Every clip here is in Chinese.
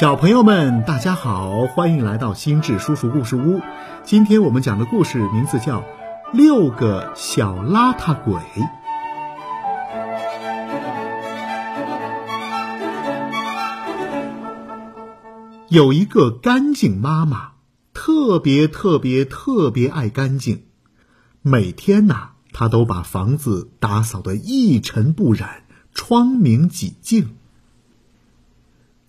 小朋友们，大家好，欢迎来到心智叔叔故事屋。今天我们讲的故事名字叫《六个小邋遢鬼》。有一个干净妈妈，特别特别特别爱干净，每天呐，她都把房子打扫得一尘不染，窗明几净。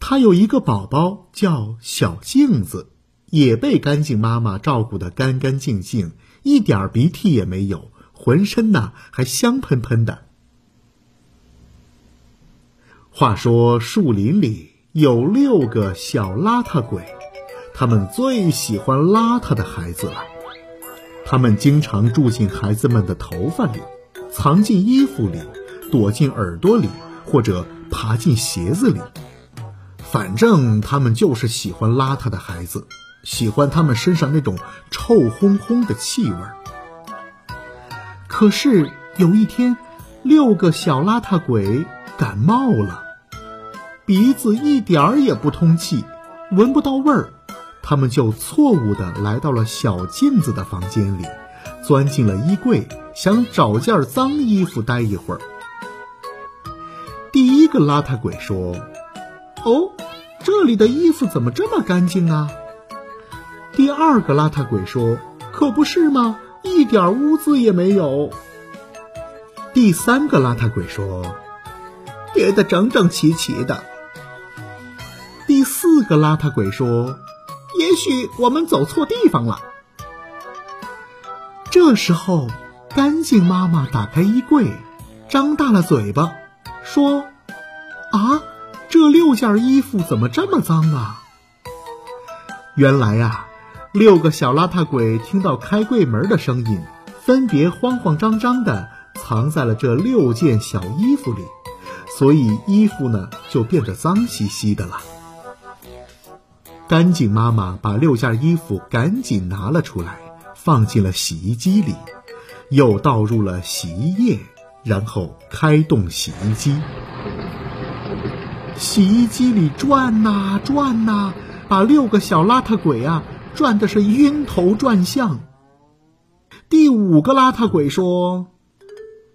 他有一个宝宝叫小镜子，也被干净妈妈照顾得干干净净，一点鼻涕也没有，浑身呐还香喷喷的。话说树林里有六个小邋遢鬼，他们最喜欢邋遢的孩子了。他们经常住进孩子们的头发里，藏进衣服里，躲进耳朵里，或者爬进鞋子里。反正他们就是喜欢邋遢的孩子，喜欢他们身上那种臭烘烘的气味。可是有一天，六个小邋遢鬼感冒了，鼻子一点儿也不通气，闻不到味儿，他们就错误的来到了小镜子的房间里，钻进了衣柜，想找件脏衣服待一会儿。第一个邋遢鬼说：“哦。”这里的衣服怎么这么干净啊？第二个邋遢鬼说：“可不是吗？一点污渍也没有。”第三个邋遢鬼说：“叠得整整齐齐的。”第四个邋遢鬼说：“也许我们走错地方了。”这时候，干净妈妈打开衣柜，张大了嘴巴，说：“啊！”这六件衣服怎么这么脏啊？原来呀，六个小邋遢鬼听到开柜门的声音，分别慌慌张张的藏在了这六件小衣服里，所以衣服呢就变得脏兮兮的了。干净妈妈把六件衣服赶紧拿了出来，放进了洗衣机里，又倒入了洗衣液，然后开动洗衣机。洗衣机里转呐转呐，把六个小邋遢鬼啊转的是晕头转向。第五个邋遢鬼说：“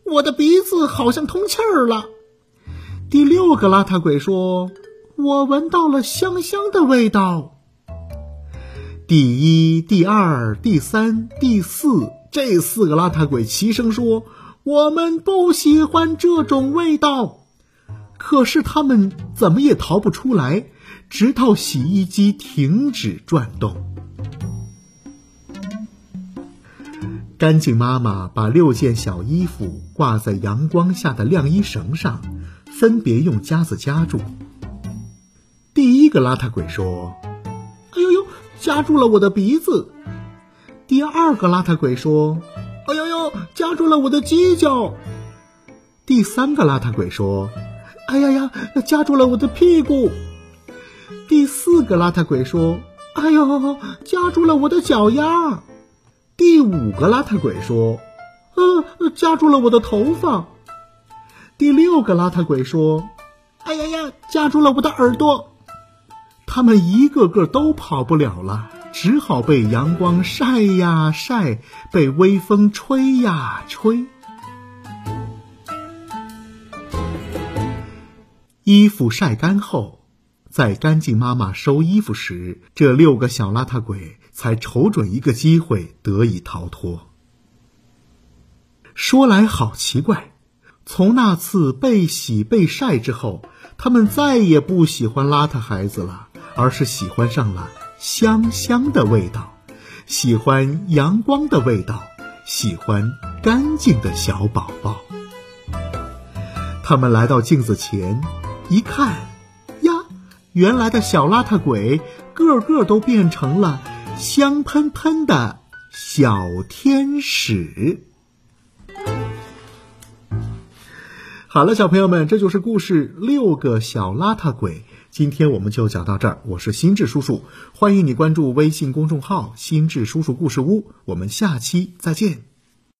我的鼻子好像通气儿了。”第六个邋遢鬼说：“我闻到了香香的味道。”第一、第二、第三、第四这四个邋遢鬼齐声说：“我们不喜欢这种味道。”可是他们怎么也逃不出来，直到洗衣机停止转动。干净妈妈把六件小衣服挂在阳光下的晾衣绳上，分别用夹子夹住。第一个邋遢鬼说：“哎呦呦，夹住了我的鼻子。”第二个邋遢鬼说：“哎呦呦，夹住了我的犄角。”第三个邋遢鬼说。哎呀呀！夹住了我的屁股。第四个邋遢鬼说：“哎呦，夹住了我的脚丫。”第五个邋遢鬼说：“呃，夹住了我的头发。”第六个邋遢鬼说：“哎呀呀，夹住了我的耳朵。”他们一个个都跑不了了，只好被阳光晒呀晒，被微风吹呀吹。衣服晒干后，在干净妈妈收衣服时，这六个小邋遢鬼才瞅准一个机会得以逃脱。说来好奇怪，从那次被洗被晒之后，他们再也不喜欢邋遢孩子了，而是喜欢上了香香的味道，喜欢阳光的味道，喜欢干净的小宝宝。他们来到镜子前。一看，呀，原来的小邋遢鬼个个都变成了香喷喷的小天使。好了，小朋友们，这就是故事《六个小邋遢鬼》。今天我们就讲到这儿。我是心智叔叔，欢迎你关注微信公众号“心智叔叔故事屋”。我们下期再见。